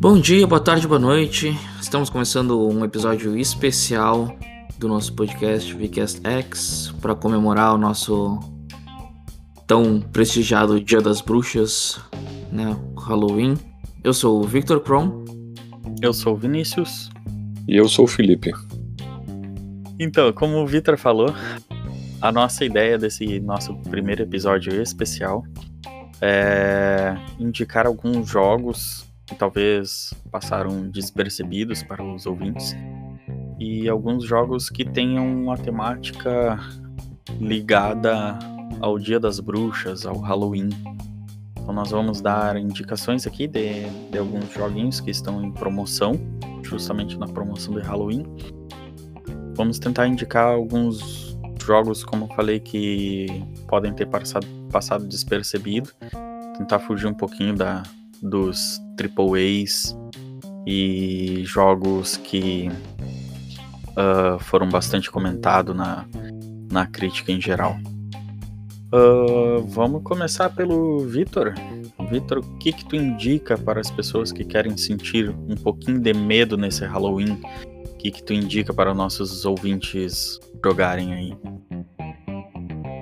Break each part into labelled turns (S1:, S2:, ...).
S1: Bom dia, boa tarde, boa noite. Estamos começando um episódio especial do nosso podcast VCast X para comemorar o nosso tão prestigiado Dia das Bruxas, né, Halloween. Eu sou o Victor Kron.
S2: Eu sou o Vinícius.
S3: E eu sou o Felipe.
S2: Então, como o Victor falou, a nossa ideia desse nosso primeiro episódio especial é indicar alguns jogos que talvez passaram despercebidos para os ouvintes e alguns jogos que tenham uma temática ligada ao Dia das Bruxas, ao Halloween. Então nós vamos dar indicações aqui de, de alguns joguinhos que estão em promoção, justamente na promoção de Halloween. Vamos tentar indicar alguns jogos, como eu falei, que podem ter passado, passado despercebido. Tentar fugir um pouquinho da, dos AAAs e jogos que uh, foram bastante comentados na, na crítica em geral. Uh, vamos começar pelo Vitor. Vitor, o que, que tu indica para as pessoas que querem sentir um pouquinho de medo nesse Halloween? O que, que tu indica para nossos ouvintes jogarem aí?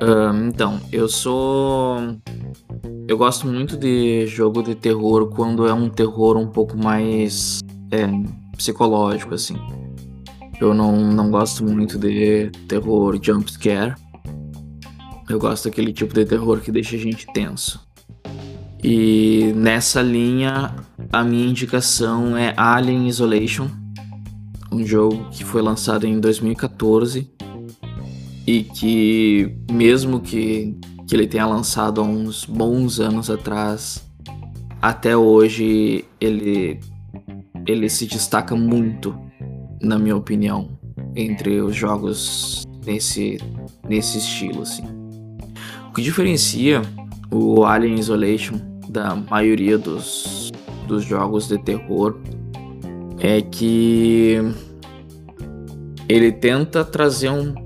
S1: Uh, então, eu sou. Eu gosto muito de jogo de terror quando é um terror um pouco mais é, psicológico, assim. Eu não, não gosto muito de terror jumpscare. Eu gosto daquele tipo de terror que deixa a gente tenso. E nessa linha, a minha indicação é Alien Isolation, um jogo que foi lançado em 2014 e que, mesmo que, que ele tenha lançado há uns bons anos atrás, até hoje ele, ele se destaca muito, na minha opinião, entre os jogos nesse, nesse estilo. Assim. O que diferencia o Alien Isolation da maioria dos, dos jogos de terror é que ele tenta trazer um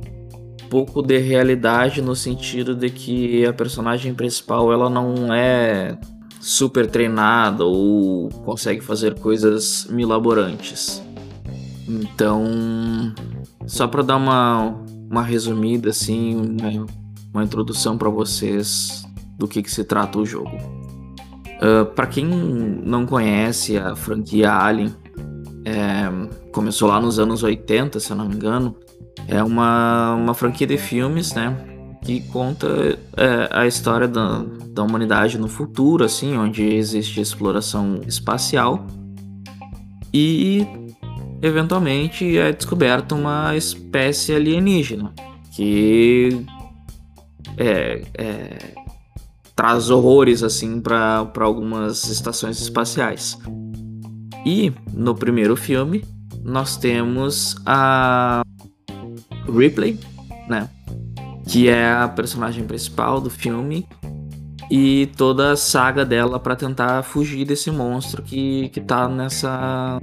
S1: pouco de realidade no sentido de que a personagem principal ela não é super treinada ou consegue fazer coisas milaborantes. Então, só para dar uma, uma resumida assim, uma, uma introdução para vocês do que, que se trata o jogo. Uh, para quem não conhece a franquia Alien, é, começou lá nos anos 80, se eu não me engano. É uma, uma franquia de filmes, né? Que conta é, a história da, da humanidade no futuro, assim, onde existe exploração espacial. E eventualmente é descoberta uma espécie alienígena que é, é, traz horrores assim para algumas estações espaciais. E no primeiro filme nós temos a Ripley, né? Que é a personagem principal do filme e toda a saga dela para tentar fugir desse monstro que, que tá nessa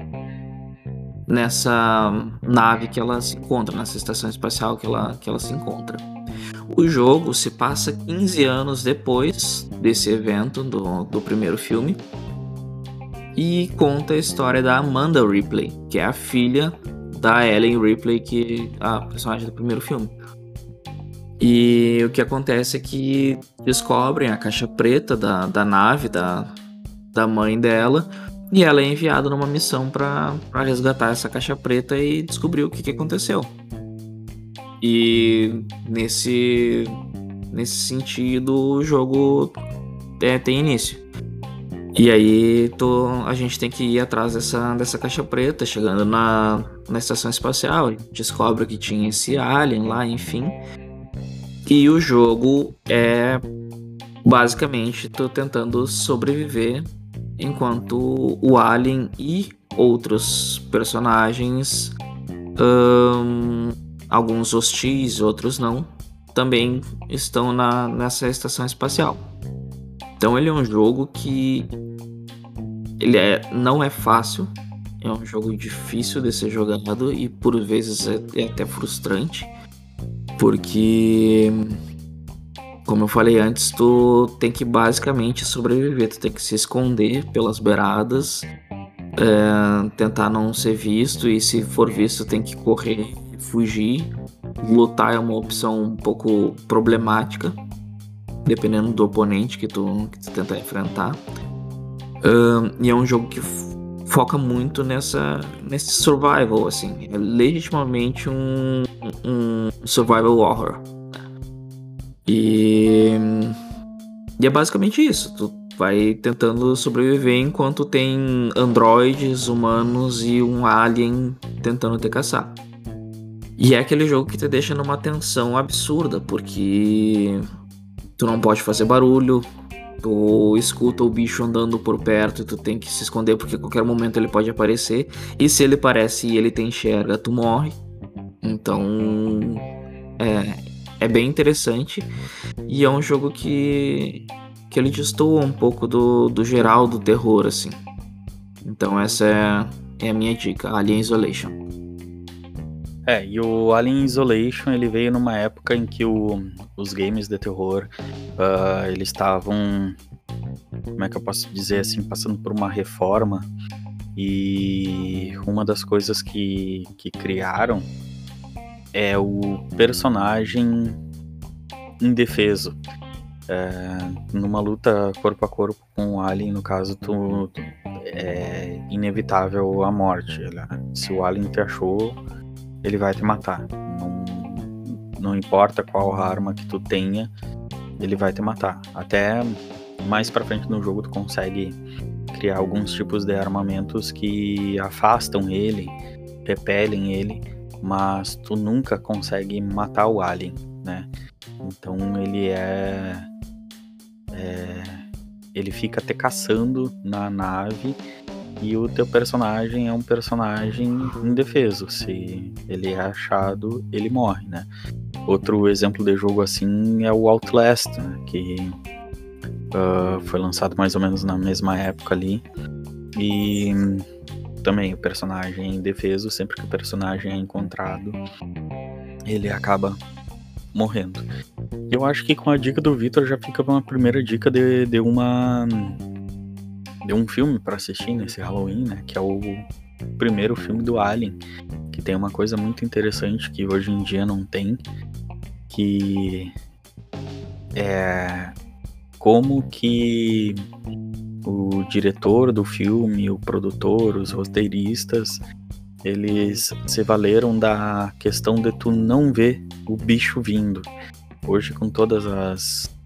S1: nessa nave que ela se encontra, nessa estação espacial que ela, que ela se encontra. O jogo se passa 15 anos depois desse evento do, do primeiro filme e conta a história da Amanda Ripley, que é a filha da Ellen Ripley, que é a personagem do primeiro filme. E o que acontece é que descobrem a caixa preta da, da nave da, da mãe dela e ela é enviada numa missão para resgatar essa caixa preta e descobrir o que, que aconteceu. E nesse, nesse sentido, o jogo é, tem início. E aí tô, a gente tem que ir atrás dessa, dessa caixa preta, chegando na, na estação espacial, descobre que tinha esse alien lá, enfim. E o jogo é basicamente tô tentando sobreviver enquanto o alien e outros personagens, um, alguns hostis, outros não, também estão na, nessa estação espacial. Então ele é um jogo que ele é, não é fácil, é um jogo difícil de ser jogado e por vezes é, é até frustrante, porque como eu falei antes, tu tem que basicamente sobreviver, tu tem que se esconder pelas beiradas, é, tentar não ser visto e se for visto tem que correr, fugir. Lutar é uma opção um pouco problemática, dependendo do oponente que tu, que tu enfrentar. E é um jogo que foca muito nessa nesse survival, assim, é legitimamente um, um survival horror. E, e é basicamente isso. Tu vai tentando sobreviver enquanto tem androides, humanos e um alien tentando te caçar. E é aquele jogo que te deixa numa tensão absurda, porque tu não pode fazer barulho, tu escuta o bicho andando por perto e tu tem que se esconder porque a qualquer momento ele pode aparecer. E se ele aparece e ele te enxerga, tu morre. Então é, é bem interessante e é um jogo que, que ele destoa um pouco do, do geral do terror, assim. Então essa é, é a minha dica, Alien Isolation.
S2: É, e o Alien Isolation ele veio numa época em que o, os games de terror uh, eles estavam, como é que eu posso dizer assim, passando por uma reforma e uma das coisas que, que criaram é o personagem indefeso. É, numa luta corpo a corpo com o Alien, no caso, tu, tu é inevitável a morte. Se o Alien te achou, ele vai te matar. Não, não importa qual arma que tu tenha, ele vai te matar. Até mais para frente no jogo tu consegue criar alguns tipos de armamentos que afastam ele, repelem ele mas tu nunca consegue matar o alien, né? Então ele é, é ele fica te caçando na nave e o teu personagem é um personagem indefeso. Se ele é achado, ele morre, né? Outro exemplo de jogo assim é o Outlast, né? que uh, foi lançado mais ou menos na mesma época ali. E também o personagem é indefeso, sempre que o personagem é encontrado, ele acaba morrendo. Eu acho que com a dica do Victor já fica uma primeira dica de, de uma de um filme para assistir nesse Halloween, né? Que é o primeiro filme do Alien, que tem uma coisa muito interessante que hoje em dia não tem, que é como que o diretor do filme, o produtor, os roteiristas, eles se valeram da questão de tu não ver o bicho vindo. Hoje, com todas as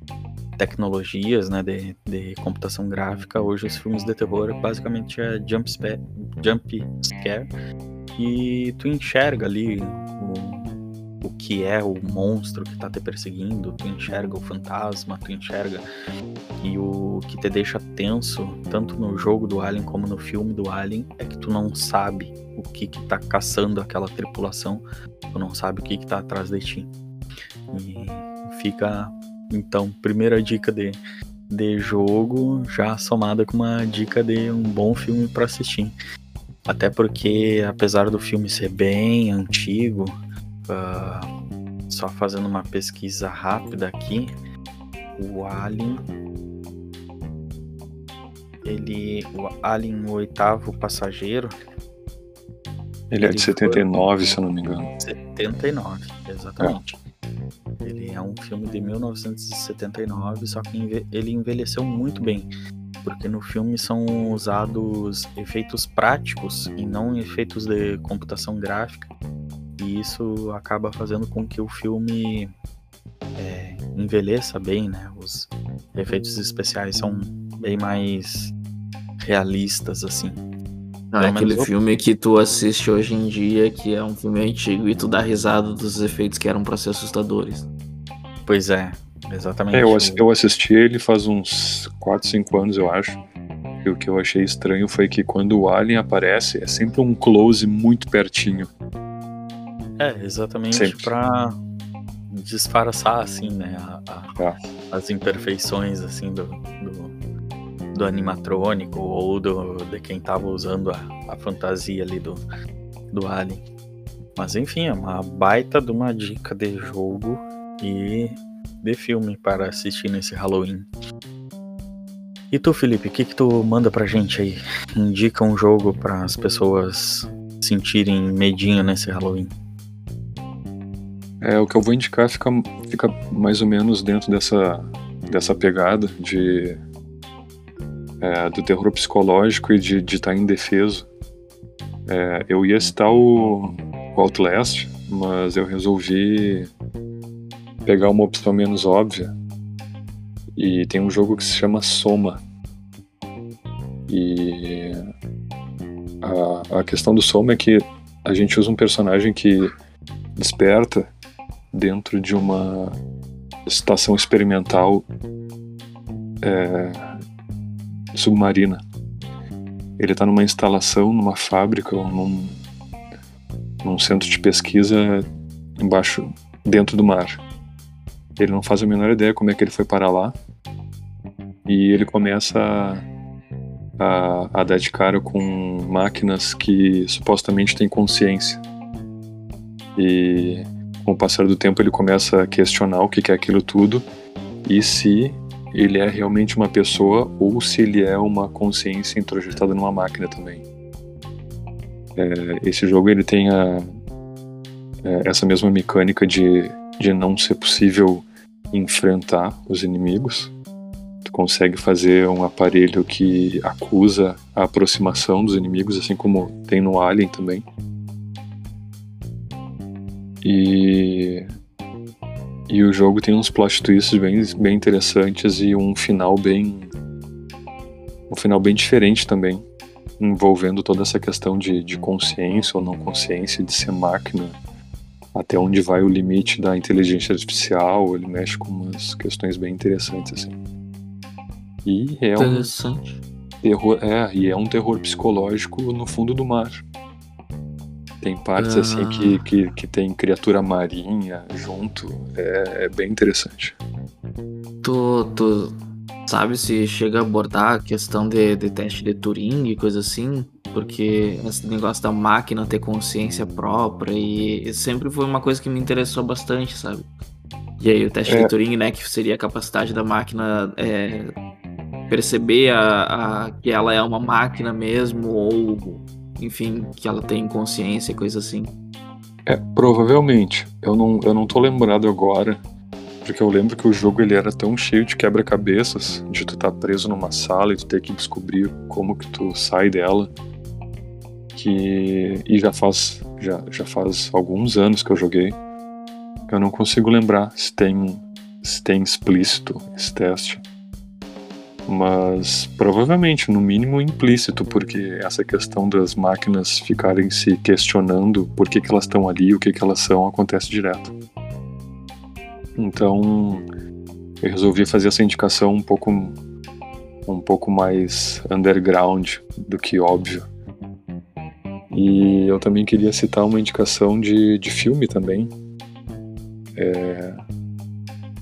S2: tecnologias né, de, de computação gráfica, hoje os filmes de terror basicamente é jump, jump scare e tu enxerga ali o, o que é o monstro que tá te perseguindo, tu enxerga o fantasma, tu enxerga e o que te deixa tenso, tanto no jogo do Alien como no filme do Alien, é que tu não sabe o que que tá caçando aquela tripulação, tu não sabe o que que tá atrás de ti. E fica então, primeira dica de de jogo já somada com uma dica de um bom filme para assistir. Até porque, apesar do filme ser bem antigo, uh, só fazendo uma pesquisa rápida aqui, o Alien. Ele. O Alien, o oitavo passageiro.
S3: Ele, ele é de 79, foi... se eu não me engano.
S2: 79, exatamente. É. Um filme de 1979, só que ele envelheceu muito bem. Porque no filme são usados efeitos práticos e não efeitos de computação gráfica e isso acaba fazendo com que o filme é, envelheça bem, né? Os efeitos especiais são bem mais realistas, assim.
S1: Não é aquele filme que tu assiste hoje em dia, que é um filme antigo, e tu dá risada dos efeitos que eram para ser assustadores.
S2: Pois é, exatamente.
S3: É, eu, eu assisti ele faz uns 4, 5 anos, eu acho. E o que eu achei estranho foi que quando o Alien aparece, é sempre um close muito pertinho.
S2: É, exatamente para disfarçar, assim, né, a, a, é. as imperfeições, assim, do, do, do, animatrônico ou do, de quem tava usando a, a fantasia ali do, do Alien. Mas enfim, é uma baita de uma dica de jogo e de filme para assistir nesse Halloween. E tu, Felipe, o que, que tu manda pra gente aí? Indica um jogo para as pessoas sentirem medinho nesse Halloween.
S3: É, o que eu vou indicar fica, fica mais ou menos dentro dessa, dessa pegada de é, do terror psicológico e de, estar indefeso. É, eu ia citar o, o Outlast, mas eu resolvi pegar uma opção menos óbvia. E tem um jogo que se chama Soma. E a, a questão do Soma é que a gente usa um personagem que desperta dentro de uma estação experimental é, submarina. Ele está numa instalação, numa fábrica ou num, num centro de pesquisa embaixo, dentro do mar. Ele não faz a menor ideia como é que ele foi para lá. E ele começa a, a, a dar de cara com máquinas que supostamente têm consciência. E com o passar do tempo ele começa a questionar o que é aquilo tudo e se ele é realmente uma pessoa ou se ele é uma consciência introjetada numa máquina também. É, esse jogo ele tem a, é, essa mesma mecânica de, de não ser possível enfrentar os inimigos. Tu consegue fazer um aparelho que acusa a aproximação dos inimigos, assim como tem no Alien também. E e o jogo tem uns plot twists bem, bem interessantes e um final bem. um final bem diferente também, envolvendo toda essa questão de, de consciência ou não consciência, de ser máquina, até onde vai o limite da inteligência artificial, ele mexe com umas questões bem interessantes assim. E é um terror, é, e é um terror psicológico no fundo do mar. Tem partes ah. assim que, que, que tem criatura marinha junto. É, é bem interessante.
S1: Tu, tu sabe se chega a abordar a questão de, de teste de Turing e coisa assim? Porque esse negócio da máquina ter consciência própria e sempre foi uma coisa que me interessou bastante, sabe? E aí o teste é. de Turing, né, que seria a capacidade da máquina é, perceber a, a, que ela é uma máquina mesmo ou enfim, que ela tem consciência e coisa assim.
S3: É, provavelmente. Eu não, eu não tô lembrado agora, porque eu lembro que o jogo ele era tão cheio de quebra-cabeças, de tu estar tá preso numa sala e tu ter que descobrir como que tu sai dela, que e já faz já, já faz alguns anos que eu joguei. Eu não consigo lembrar se tem se tem explícito esse teste mas provavelmente, no mínimo, implícito, porque essa questão das máquinas ficarem se questionando por que, que elas estão ali, o que, que elas são, acontece direto. Então, eu resolvi fazer essa indicação um pouco, um pouco mais underground do que óbvio. E eu também queria citar uma indicação de, de filme também. É,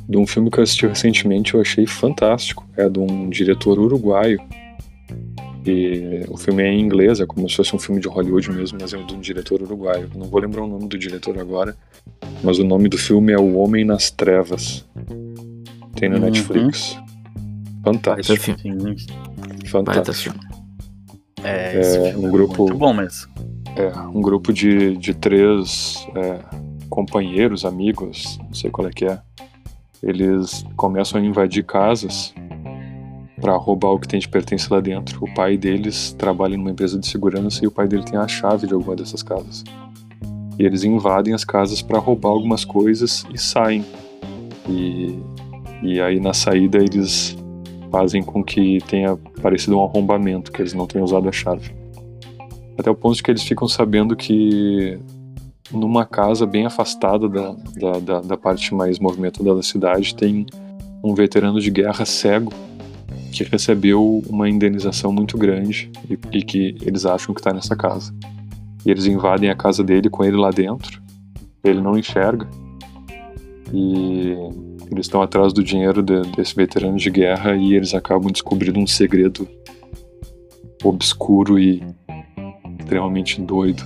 S3: de um filme que eu assisti recentemente, eu achei fantástico. É de um diretor uruguaio. E o filme é em inglês, é como se fosse um filme de Hollywood mesmo, mas é de um diretor uruguaio. Não vou lembrar o nome do diretor agora, mas o nome do filme é O Homem nas Trevas. Tem no uhum. Netflix. Fantástico. Filme. Fantástico.
S2: É, é um grupo muito bom mesmo.
S3: É, um grupo de, de três é, companheiros, amigos, não sei qual é que é, eles começam a invadir casas para roubar o que tem de pertence lá dentro. O pai deles trabalha numa empresa de segurança e o pai dele tem a chave de alguma dessas casas. E eles invadem as casas para roubar algumas coisas e saem. E, e aí na saída eles fazem com que tenha parecido um arrombamento, que eles não tenham usado a chave. Até o ponto de que eles ficam sabendo que numa casa bem afastada da, da, da, da parte mais movimentada da cidade, tem um veterano de guerra cego que recebeu uma indenização muito grande e, e que eles acham que está nessa casa. E eles invadem a casa dele com ele lá dentro. Ele não enxerga. E eles estão atrás do dinheiro de, desse veterano de guerra e eles acabam descobrindo um segredo obscuro e extremamente doido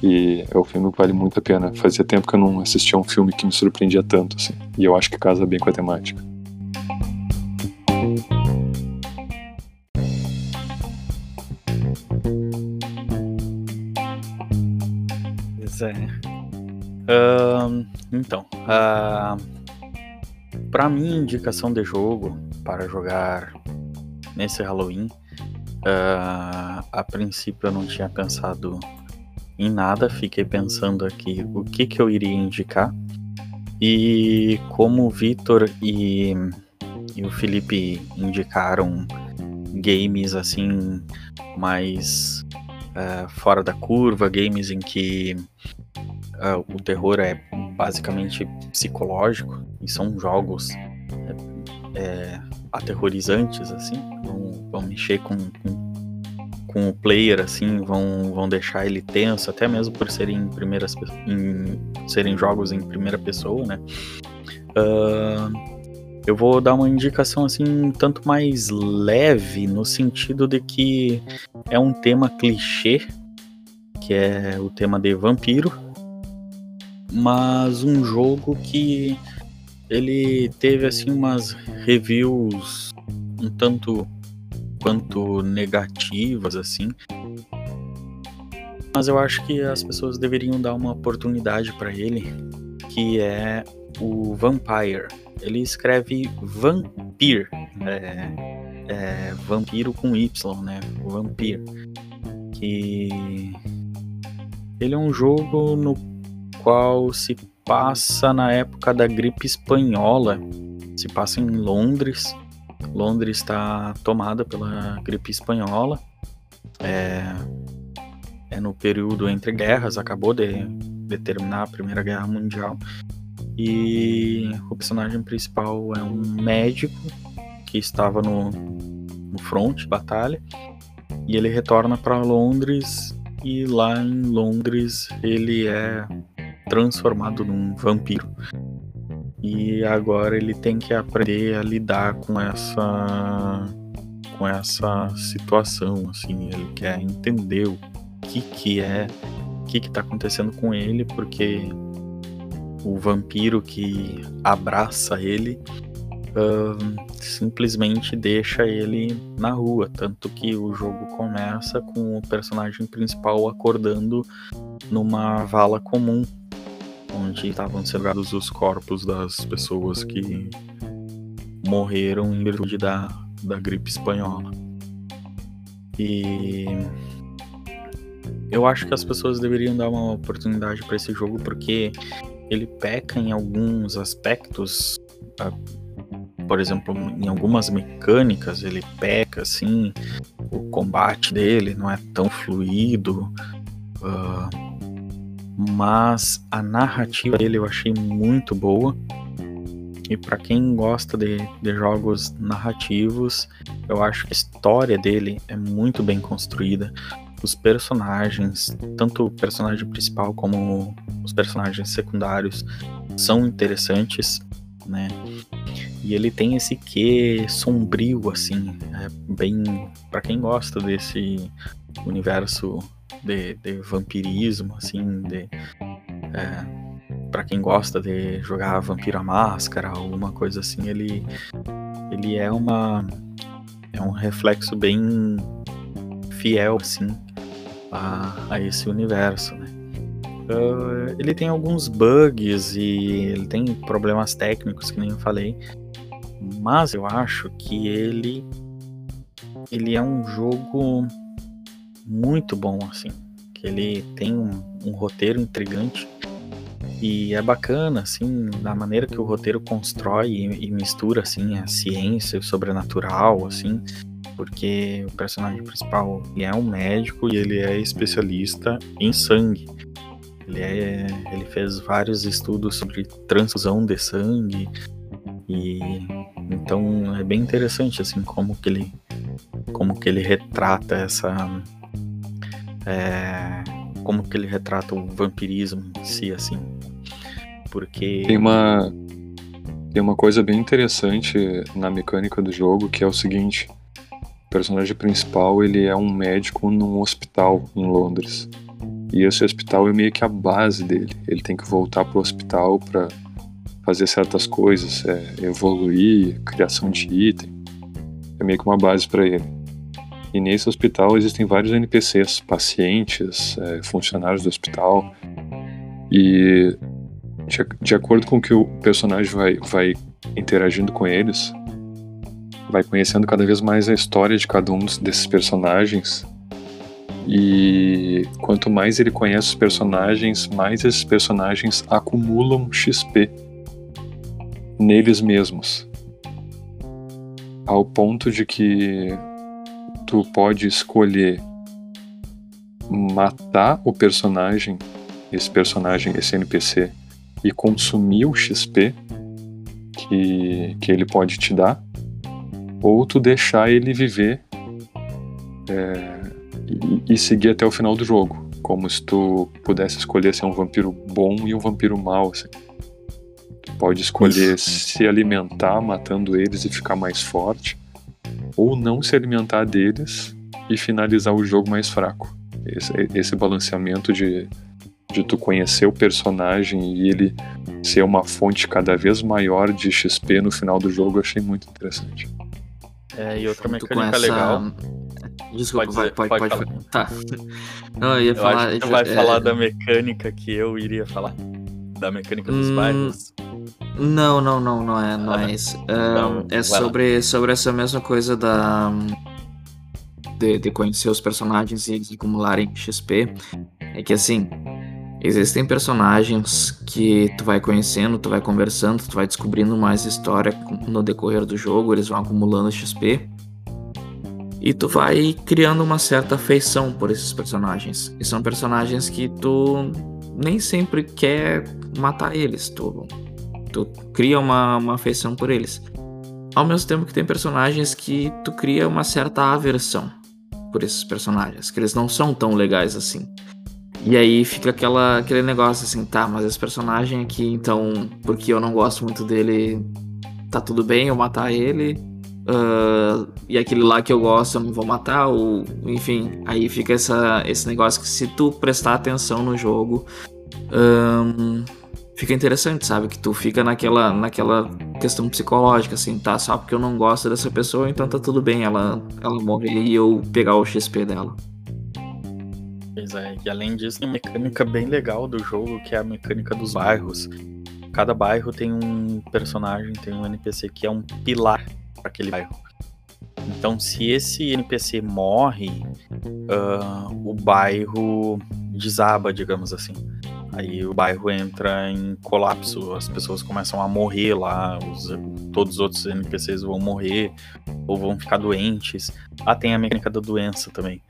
S3: E é um filme que vale muito a pena. Fazia tempo que eu não assistia um filme que me surpreendia tanto, assim. E eu acho que casa bem com a temática.
S2: Pois é. Ahn, então, uh, para mim, indicação de jogo para jogar nesse Halloween, uh, a princípio eu não tinha pensado em nada, fiquei pensando aqui o que, que eu iria indicar. E como o Vitor e, e o Felipe indicaram games assim mais uh, fora da curva, games em que uh, o terror é basicamente psicológico e são jogos é, é, aterrorizantes assim, vão, mexer com, com, com, o player assim, vão, vão deixar ele tenso, até mesmo por serem primeiras em, serem jogos em primeira pessoa, né? Uh, eu vou dar uma indicação assim tanto mais leve no sentido de que é um tema clichê que é o tema de vampiro mas um jogo que ele teve assim umas reviews um tanto quanto negativas assim. Mas eu acho que as pessoas deveriam dar uma oportunidade para ele, que é o Vampire. Ele escreve Vampir, é, é, vampiro com Y, né? Vampir. Que ele é um jogo no qual se passa na época da gripe espanhola. Se passa em Londres. Londres está tomada pela gripe espanhola. É, é no período entre guerras, acabou de, de terminar a Primeira Guerra Mundial. E o personagem principal é um médico que estava no, no front de batalha. E ele retorna para Londres. E lá em Londres ele é transformado num vampiro. E agora ele tem que aprender a lidar com essa com essa situação, assim, ele quer entender o que que é, o que que tá acontecendo com ele, porque o vampiro que abraça ele uh, simplesmente deixa ele na rua, tanto que o jogo começa com o personagem principal acordando numa vala comum onde estavam celebrados os corpos das pessoas que morreram em virtude da, da gripe espanhola. E eu acho que as pessoas deveriam dar uma oportunidade para esse jogo porque ele peca em alguns aspectos, ah, por exemplo, em algumas mecânicas ele peca assim, o combate dele não é tão fluido. Uh, mas a narrativa dele eu achei muito boa. E para quem gosta de, de jogos narrativos, eu acho que a história dele é muito bem construída. Os personagens, tanto o personagem principal como os personagens secundários, são interessantes, né? E ele tem esse quê sombrio, assim, é bem. para quem gosta desse universo de, de vampirismo, assim, de. É, para quem gosta de jogar Vampiro à Máscara alguma coisa assim, ele, ele é uma. É um reflexo bem fiel, assim, a, a esse universo, né? Uh, ele tem alguns bugs e ele tem problemas técnicos, que nem eu falei, mas eu acho que ele ele é um jogo muito bom, assim. Que ele tem um, um roteiro intrigante e é bacana, assim, da maneira que o roteiro constrói e, e mistura, assim, a ciência, o sobrenatural, assim, porque o personagem principal é um médico e ele é especialista em sangue. Ele, é, ele fez vários estudos sobre transfusão de sangue e então é bem interessante assim como que ele como que ele retrata essa é, como que ele retrata o vampirismo em si, assim. Porque.
S3: Tem uma. Tem uma coisa bem interessante na mecânica do jogo que é o seguinte. O personagem principal ele é um médico num hospital em Londres. E esse hospital é meio que a base dele. Ele tem que voltar pro hospital para fazer certas coisas, é, evoluir, criação de item. É meio que uma base para ele. E nesse hospital existem vários NPCs, pacientes, é, funcionários do hospital. E de, de, acordo com que o personagem vai, vai interagindo com eles, vai conhecendo cada vez mais a história de cada um desses personagens. E quanto mais ele conhece os personagens, mais esses personagens acumulam XP neles mesmos. Ao ponto de que tu pode escolher matar o personagem, esse personagem, esse NPC, e consumir o XP que, que ele pode te dar, ou tu deixar ele viver é, e, e seguir até o final do jogo, como se tu pudesse escolher ser um vampiro bom e um vampiro mau. Assim. Pode escolher Isso. se alimentar matando eles e ficar mais forte, ou não se alimentar deles e finalizar o jogo mais fraco. Esse, esse balanceamento de, de tu conhecer o personagem e ele ser uma fonte cada vez maior de XP no final do jogo, eu achei muito interessante.
S2: É, e outra mecânica essa... legal.
S1: Desculpa, pode, pode, pode, pode falar. Tá.
S2: Não, eu ia eu falar. Acho que vai é... falar da mecânica que eu iria falar. Da mecânica dos hum... bairros.
S1: Não, não, não, não é, não ah, é isso. É, é sobre, sobre essa mesma coisa da. De, de conhecer os personagens e eles acumularem XP. É que assim, existem personagens que tu vai conhecendo, tu vai conversando, tu vai descobrindo mais história no decorrer do jogo, eles vão acumulando XP. E tu vai criando uma certa afeição por esses personagens. E são personagens que tu nem sempre quer matar eles. Tu tu cria uma, uma afeição por eles. Ao mesmo tempo que tem personagens que tu cria uma certa aversão por esses personagens, que eles não são tão legais assim. E aí fica aquela, aquele negócio assim, tá, mas esse personagem aqui, então, porque eu não gosto muito dele, tá tudo bem eu matar ele. Uh, e aquele lá que eu gosto eu não vou matar, ou enfim, aí fica essa, esse negócio que se tu prestar atenção no jogo, um, fica interessante, sabe? Que tu fica naquela, naquela questão psicológica, assim, tá? Só porque eu não gosto dessa pessoa, então tá tudo bem ela, ela morrer e eu pegar o XP dela.
S2: Pois é, e além disso, tem uma mecânica bem legal do jogo, que é a mecânica dos bairros. Cada bairro tem um personagem, tem um NPC que é um pilar para aquele bairro. Então, se esse NPC morre, uh, o bairro desaba, digamos assim. Aí o bairro entra em colapso, as pessoas começam a morrer lá, os, todos os outros NPCs vão morrer ou vão ficar doentes. Ah, tem a mecânica da doença também,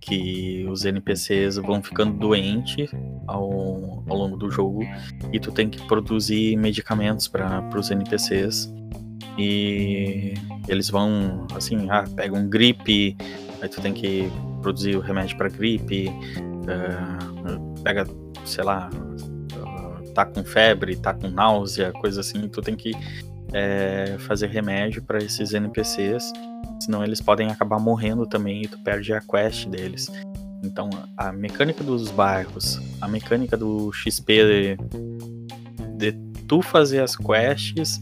S2: que os NPCs vão ficando doentes ao, ao longo do jogo e tu tem que produzir medicamentos para os NPCs e eles vão assim, ah, pega um gripe, aí tu tem que produzir o remédio para gripe, uh, pega sei lá, tá com febre, tá com náusea, coisa assim, tu tem que é, fazer remédio para esses NPCs, senão eles podem acabar morrendo também e tu perde a quest deles. Então, a mecânica dos bairros, a mecânica do XP de, de tu fazer as quests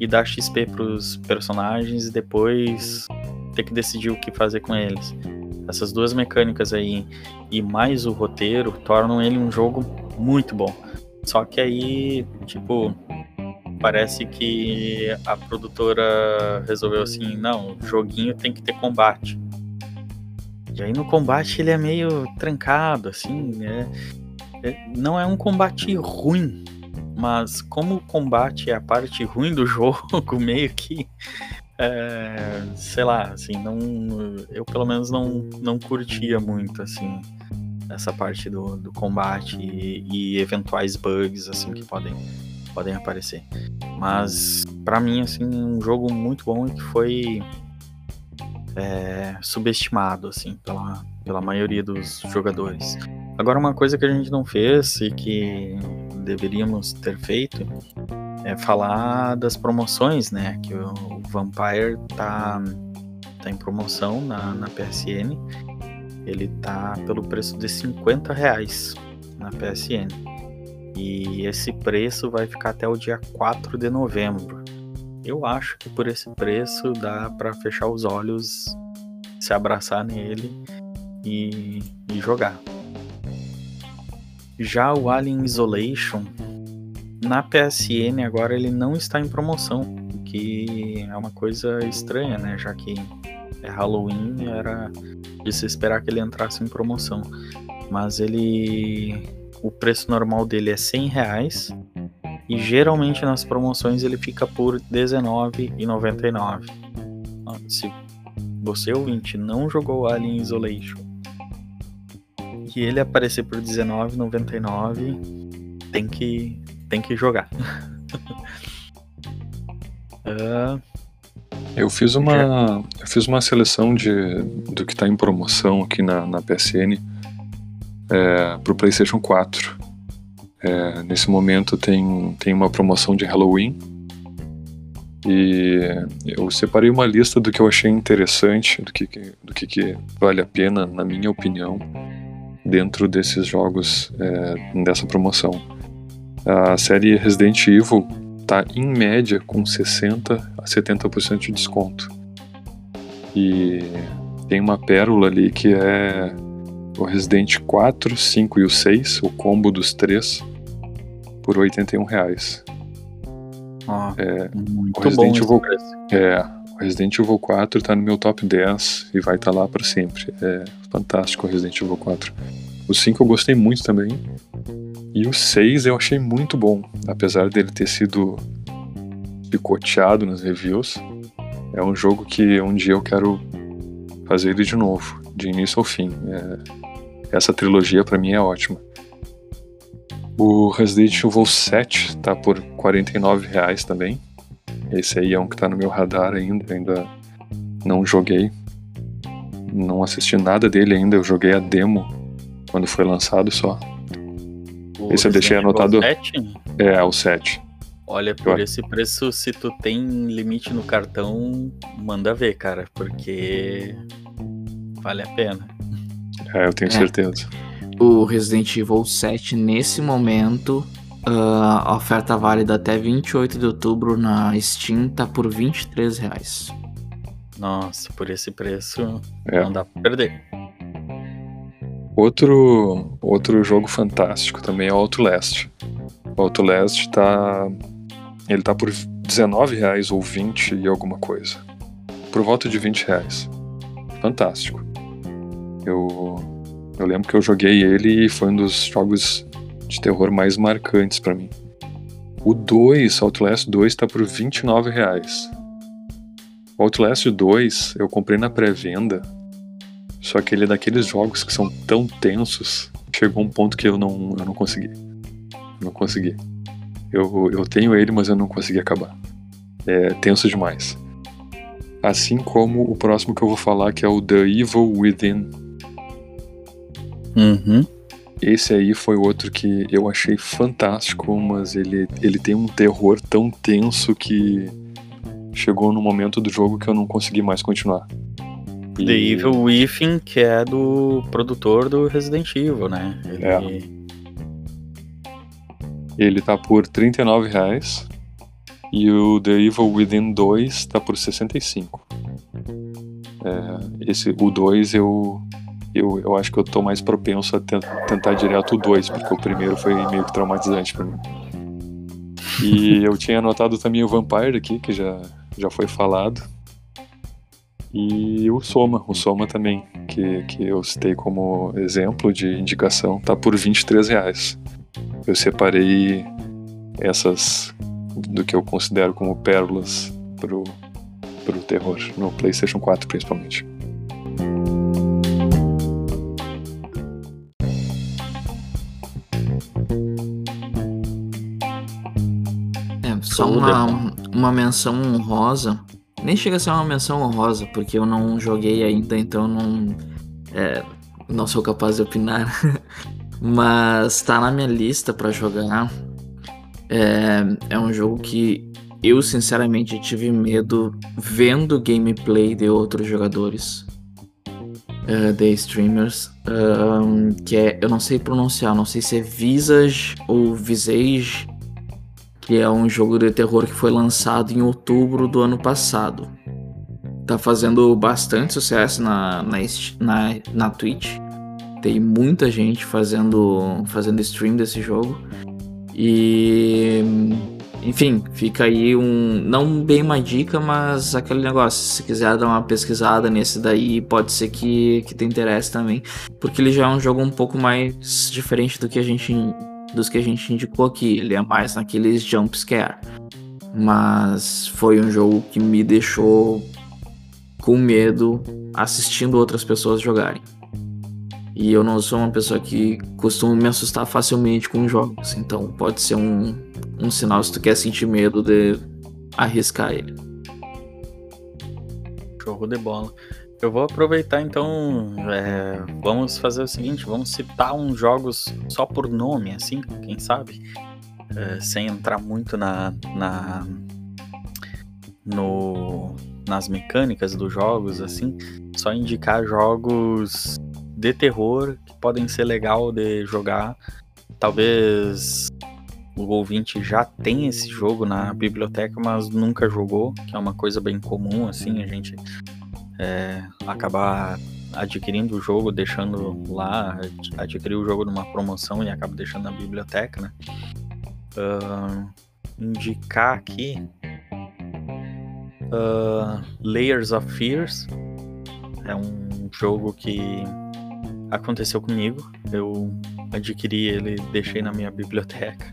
S2: e dar XP pros personagens e depois ter que decidir o que fazer com eles. Essas duas mecânicas aí e mais o roteiro tornam ele um jogo muito bom. Só que aí, tipo, parece que a produtora resolveu assim, não, o joguinho tem que ter combate. E aí no combate ele é meio trancado, assim, né? Não é um combate ruim, mas como o combate é a parte ruim do jogo, meio que é, sei lá, assim, não, eu pelo menos não, não curtia muito, assim, essa parte do, do combate e, e eventuais bugs, assim, que podem, podem aparecer. Mas, para mim, assim, um jogo muito bom e que foi é, subestimado, assim, pela, pela maioria dos jogadores. Agora, uma coisa que a gente não fez e que deveríamos ter feito é falar das promoções, né? Que o Vampire tá, tá em promoção na, na PSN. ele tá pelo preço de 50 reais na PSN. E esse preço vai ficar até o dia 4 de novembro. Eu acho que por esse preço dá para fechar os olhos, se abraçar nele e, e jogar. Já o Alien Isolation, na PSN agora ele não está em promoção, o que é uma coisa estranha, né? Já que é Halloween, era de se esperar que ele entrasse em promoção. Mas ele. O preço normal dele é 100 reais. E geralmente nas promoções ele fica por R$19,99. Se você ouvinte não jogou Alien Isolation e ele aparecer por R$19,99, tem que, tem que jogar.
S3: uh, Eu fiz uma, eu fiz uma seleção de, do que está em promoção aqui na, na PSN é, para o PlayStation 4. É, nesse momento tem, tem uma promoção de Halloween e eu separei uma lista do que eu achei interessante, do que, do que, que vale a pena, na minha opinião, dentro desses jogos é, dessa promoção. A série Resident Evil está em média com 60 a 70% de desconto. E tem uma pérola ali que é o Resident 4, 5 e o 6, o combo dos três, por 81 reais.
S2: Ah, é, muito o Resident
S3: bom Evil, é, o Resident Evil 4 está no meu top 10 e vai estar tá lá para sempre. É fantástico o Resident Evil 4. O 5 eu gostei muito também. E o 6 eu achei muito bom, apesar dele ter sido picoteado nas reviews. É um jogo que um dia eu quero fazer ele de novo, de início ao fim. É, essa trilogia para mim é ótima. O Resident Evil 7 tá por R$ reais também. Esse aí é um que tá no meu radar ainda, ainda não joguei. Não assisti nada dele ainda, eu joguei a demo quando foi lançado só.
S2: O Esse eu deixei anotado. 7?
S3: É, o 7.
S2: Olha, por eu... esse preço, se tu tem limite no cartão, manda ver, cara, porque vale a pena.
S3: É, eu tenho é. certeza.
S1: O Resident Evil 7, nesse momento, uh, a oferta válida até 28 de outubro na Steam tá por 23 reais.
S2: Nossa, por esse preço é. não dá pra perder.
S3: Outro, outro jogo fantástico também é o Outlast. O Outlast tá. Ele tá por 19 reais ou 20 e alguma coisa. Por volta de 20 reais. Fantástico. Eu, eu lembro que eu joguei ele e foi um dos jogos de terror mais marcantes para mim. O 2, Outlast 2, tá por 29 reais. O Outlast 2 eu comprei na pré-venda só que ele é daqueles jogos que são tão tensos, chegou um ponto que eu não, eu não consegui. Não consegui. Eu, eu tenho ele, mas eu não consegui acabar. É tenso demais. Assim como o próximo que eu vou falar, que é o The Evil Within.
S2: Uhum.
S3: Esse aí foi outro que eu achei fantástico, mas ele, ele tem um terror tão tenso que chegou no momento do jogo que eu não consegui mais continuar.
S2: The Evil Within, que é do produtor do Resident Evil, né?
S3: Ele... É. Ele tá por 39 reais e o The Evil Within 2 tá por 65. É, esse, o 2 eu, eu, eu acho que eu tô mais propenso a tentar direto o 2, porque o primeiro foi meio que traumatizante para mim. E eu tinha anotado também o Vampire aqui, que já, já foi falado. E o Soma, o Soma também, que, que eu citei como exemplo de indicação, tá por 23 reais. Eu separei essas do que eu considero como pérolas pro, pro terror, no PlayStation 4 principalmente.
S1: É, só uma, uma menção honrosa nem chega a ser uma menção honrosa, porque eu não joguei ainda, então não. É, não sou capaz de opinar. Mas tá na minha lista para jogar. É, é um jogo que eu sinceramente tive medo vendo gameplay de outros jogadores. uh, The Streamers, um, que é, eu não sei pronunciar, não sei se é Visage ou Visage, que é um jogo de terror que foi lançado em outubro do ano passado. Tá fazendo bastante sucesso na, na, na, na Twitch. Tem muita gente fazendo, fazendo stream desse jogo. E enfim, fica aí um. Não bem uma dica, mas aquele negócio. Se quiser dar uma pesquisada nesse daí, pode ser que, que te interesse também. Porque ele já é um jogo um pouco mais diferente do que a gente. Dos que a gente indicou aqui. Ele é mais naqueles jump scare. Mas foi um jogo que me deixou com medo assistindo outras pessoas jogarem. E eu não sou uma pessoa que costuma me assustar facilmente com jogos, então pode ser um, um sinal se tu quer sentir medo de arriscar ele.
S2: Show de bola. Eu vou aproveitar então, é, vamos fazer o seguinte, vamos citar uns jogos só por nome, assim, quem sabe, é, sem entrar muito na, na no, nas mecânicas dos jogos, assim, só indicar jogos de terror que podem ser legal de jogar. Talvez o ouvinte já tenha esse jogo na biblioteca, mas nunca jogou, que é uma coisa bem comum, assim, a gente é, acabar adquirindo o jogo, deixando lá, adquirir o jogo numa promoção e acaba deixando na biblioteca, né? Uh, indicar aqui uh, Layers of Fears é um jogo que aconteceu comigo. Eu adquiri ele, deixei na minha biblioteca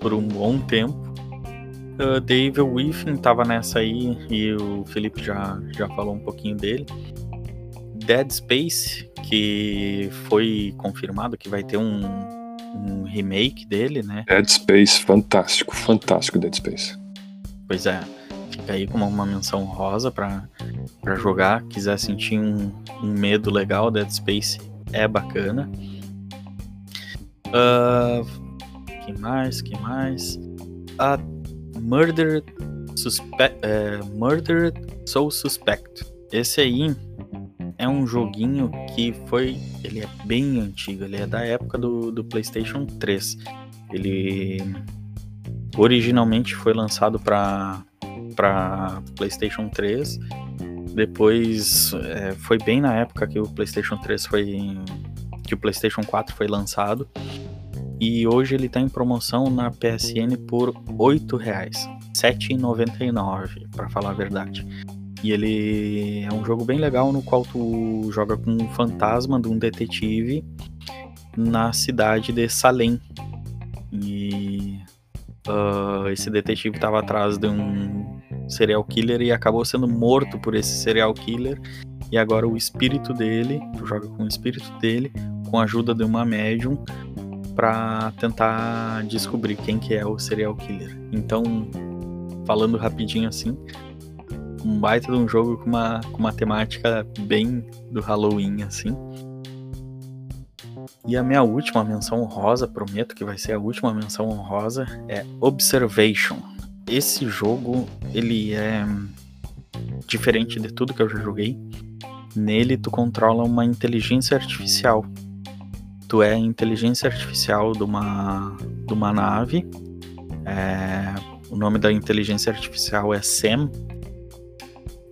S2: por um bom tempo. Uh, The Evil Within estava nessa aí e o Felipe já, já falou um pouquinho dele. Dead Space, que foi confirmado que vai ter um, um remake dele, né?
S3: Dead Space, fantástico, fantástico Dead Space.
S2: Pois é, fica aí como uma menção rosa para jogar. Quiser sentir um, um medo legal, Dead Space é bacana. Uh, que mais? Que mais? A Murder Suspect, é, Murder Soul Suspect. Esse aí é um joguinho que foi. Ele é bem antigo, ele é da época do, do PlayStation 3. Ele originalmente foi lançado para para PlayStation 3 depois é, foi bem na época que o PlayStation 3 foi. que o PlayStation 4 foi lançado. E hoje ele está em promoção na PSN por R$ 8,00. R$ 7,99, para falar a verdade. E ele é um jogo bem legal no qual tu joga com um fantasma de um detetive na cidade de Salem. E uh, esse detetive estava atrás de um serial killer e acabou sendo morto por esse serial killer. E agora o espírito dele, tu joga com o espírito dele, com a ajuda de uma médium, para tentar descobrir quem que é o serial killer. Então, falando rapidinho assim, um baita de um jogo com uma, com uma temática bem do Halloween, assim. E a minha última menção honrosa, prometo que vai ser a última menção honrosa, é Observation esse jogo, ele é diferente de tudo que eu já joguei. Nele tu controla uma inteligência artificial. Tu é inteligência artificial de uma, de uma nave. É, o nome da inteligência artificial é Sam.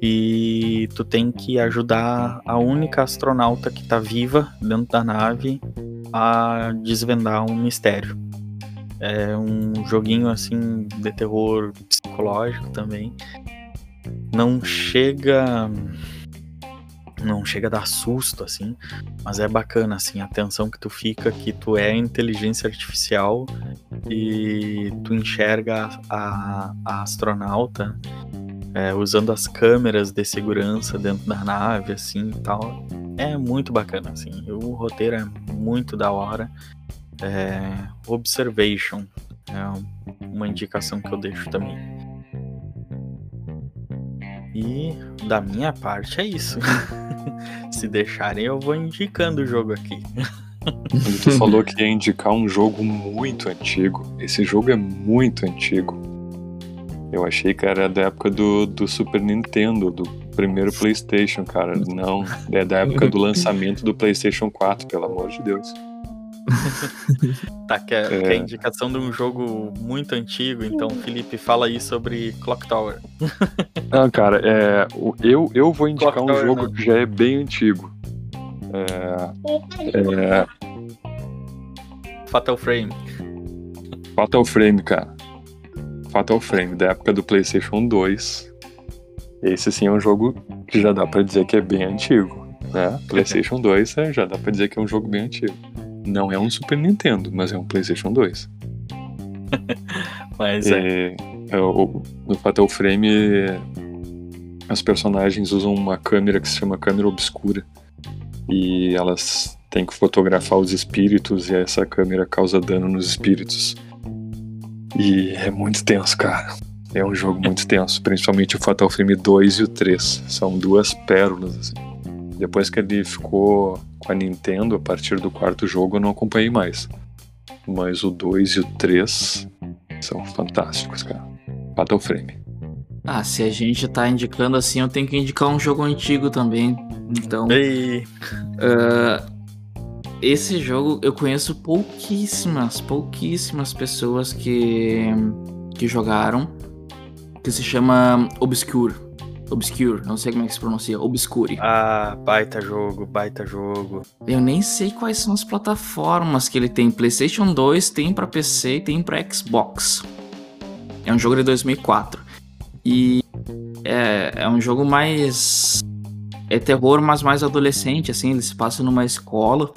S2: E tu tem que ajudar a única astronauta que está viva dentro da nave a desvendar um mistério. É um joguinho assim de terror psicológico também. Não chega não chega a dar susto assim, mas é bacana assim, a tensão que tu fica que tu é inteligência artificial e tu enxerga a, a astronauta é, usando as câmeras de segurança dentro da nave assim e tal. É muito bacana assim. O roteiro é muito da hora é, observation é uma indicação que eu deixo também. E da minha parte é isso. Se deixarem, eu vou indicando o jogo aqui.
S3: Tu falou que ia indicar um jogo muito antigo. Esse jogo é muito antigo. Eu achei que era da época do, do Super Nintendo, do Primeiro PlayStation, cara. Não, é da época do lançamento do PlayStation 4, pelo amor de Deus.
S2: tá, quer, é. quer indicação de um jogo muito antigo, então, Felipe, fala aí sobre Clock Tower.
S3: Não, cara, é, eu, eu vou indicar Clock um Tower, jogo que já é bem antigo. É, é...
S2: Fatal Frame.
S3: Fatal Frame, cara. Fatal Frame, da época do PlayStation 2. Esse sim é um jogo que já dá para dizer que é bem antigo, né? PlayStation 2 é, já dá para dizer que é um jogo bem antigo. Não é um Super Nintendo, mas é um PlayStation 2.
S2: mas é.
S3: é, é o, no Fatal Frame, as personagens usam uma câmera que se chama câmera obscura. E elas têm que fotografar os espíritos e essa câmera causa dano nos espíritos. E é muito tenso, cara. É um jogo muito tenso, principalmente o Fatal Frame 2 e o 3. São duas pérolas, assim. Depois que ele ficou com a Nintendo, a partir do quarto jogo, eu não acompanhei mais. Mas o 2 e o 3 são fantásticos, cara. Fatal Frame.
S1: Ah, se a gente tá indicando assim, eu tenho que indicar um jogo antigo também. Então. Uh, esse jogo eu conheço pouquíssimas, pouquíssimas pessoas que, que jogaram. Que se chama Obscure. Obscure, não sei como é que se pronuncia, Obscure.
S2: Ah, baita jogo, baita jogo.
S1: Eu nem sei quais são as plataformas que ele tem. PlayStation 2 tem para PC e tem para Xbox. É um jogo de 2004. E é, é um jogo mais. É terror, mas mais adolescente, assim. Ele se passa numa escola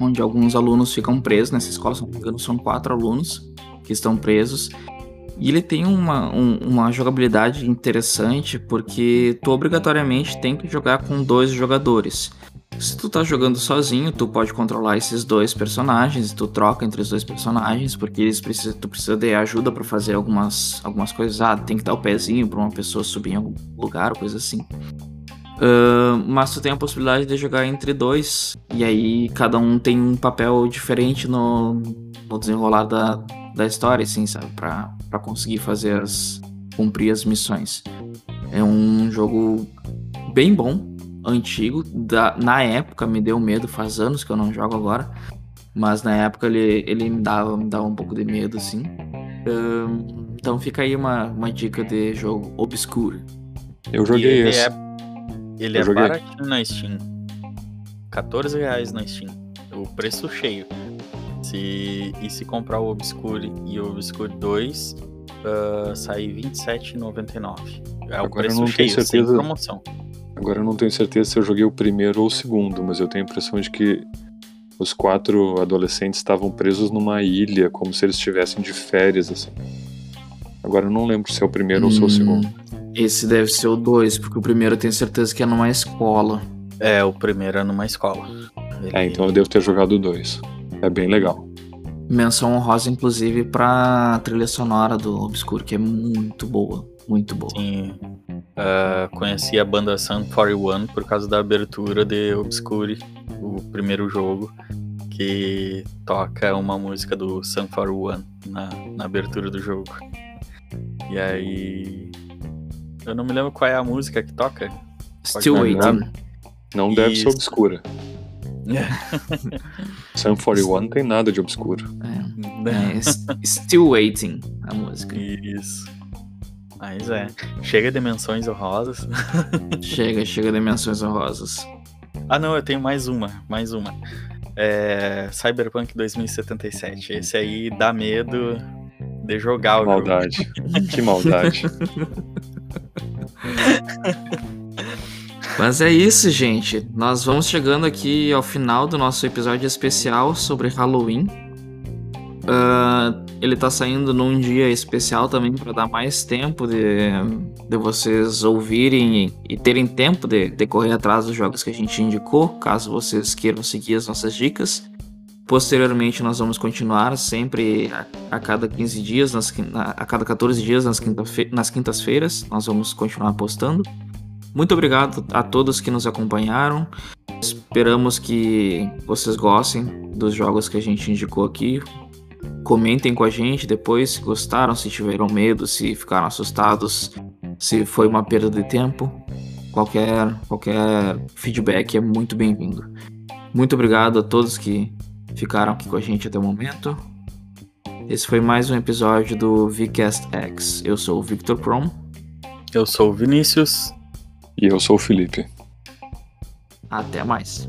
S1: onde alguns alunos ficam presos. Nessa escola, se não me engano, são quatro alunos que estão presos. E ele tem uma, um, uma jogabilidade interessante porque tu obrigatoriamente tem que jogar com dois jogadores. Se tu tá jogando sozinho, tu pode controlar esses dois personagens, tu troca entre os dois personagens, porque eles precisam, tu precisa de ajuda para fazer algumas, algumas coisas. Ah, tem que dar o pezinho para uma pessoa subir em algum lugar, coisa assim. Uh, mas tu tem a possibilidade de jogar entre dois, e aí cada um tem um papel diferente no, no desenrolar da, da história, assim, sabe? Pra, pra conseguir fazer as. cumprir as missões. É um jogo bem bom, antigo. Da, na época me deu medo, faz anos que eu não jogo agora. Mas na época ele, ele me, dava, me dava um pouco de medo, assim. Uh, então fica aí uma, uma dica de jogo Obscure.
S3: Eu joguei
S2: ele
S3: esse.
S2: É, ele Eu é baratinho na Steam. 14 reais na Steam. O preço cheio. Se, e se comprar o Obscure e o Obscure 2, uh, sai R$ 27,99. É o Agora preço cheio, certeza... sem promoção.
S3: Agora eu não tenho certeza se eu joguei o primeiro ou o segundo, mas eu tenho a impressão de que os quatro adolescentes estavam presos numa ilha, como se eles estivessem de férias, assim. Agora eu não lembro se é o primeiro hum, ou se é o hum, segundo.
S1: Esse deve ser o dois, porque o primeiro eu tenho certeza que é numa escola.
S2: É, o primeiro é numa escola.
S3: Ele... É, então eu devo ter jogado o dois. É bem legal.
S1: Menção honrosa, inclusive, pra trilha sonora do Obscure, que é muito boa. Muito boa.
S2: Sim. Uh, conheci a banda Sun 41 por causa da abertura de Obscure, o primeiro jogo, que toca uma música do Sun 41 na, na abertura do jogo. E aí. Eu não me lembro qual é a música que toca.
S1: Still Waiting.
S3: Não deve ser obscura. Sun 41 não tem nada de obscuro.
S1: É, é, Still Waiting, a música.
S2: Isso. Mas é. Chega dimensões honrosas.
S1: chega, chega dimensões honrosas.
S2: Ah, não, eu tenho mais uma. Mais uma. É, Cyberpunk 2077. Esse aí dá medo de jogar o
S3: maldade. jogo. Que maldade.
S1: Mas é isso, gente. Nós vamos chegando aqui ao final do nosso episódio especial sobre Halloween. Uh, ele tá saindo num dia especial também para dar mais tempo de, de vocês ouvirem e, e terem tempo de, de correr atrás dos jogos que a gente indicou, caso vocês queiram seguir as nossas dicas. Posteriormente, nós vamos continuar sempre a, a cada 15 dias, nas, a cada 14 dias nas, quinta nas quintas-feiras. Nós vamos continuar postando. Muito obrigado a todos que nos acompanharam. Esperamos que vocês gostem dos jogos que a gente indicou aqui. Comentem com a gente depois se gostaram, se tiveram medo, se ficaram assustados, se foi uma perda de tempo. qualquer, qualquer feedback é muito bem-vindo. Muito obrigado a todos que ficaram aqui com a gente até o momento. Esse foi mais um episódio do VCast X. Eu sou o Victor Prom.
S2: Eu sou o Vinícius.
S3: E eu sou o Felipe.
S1: Até mais.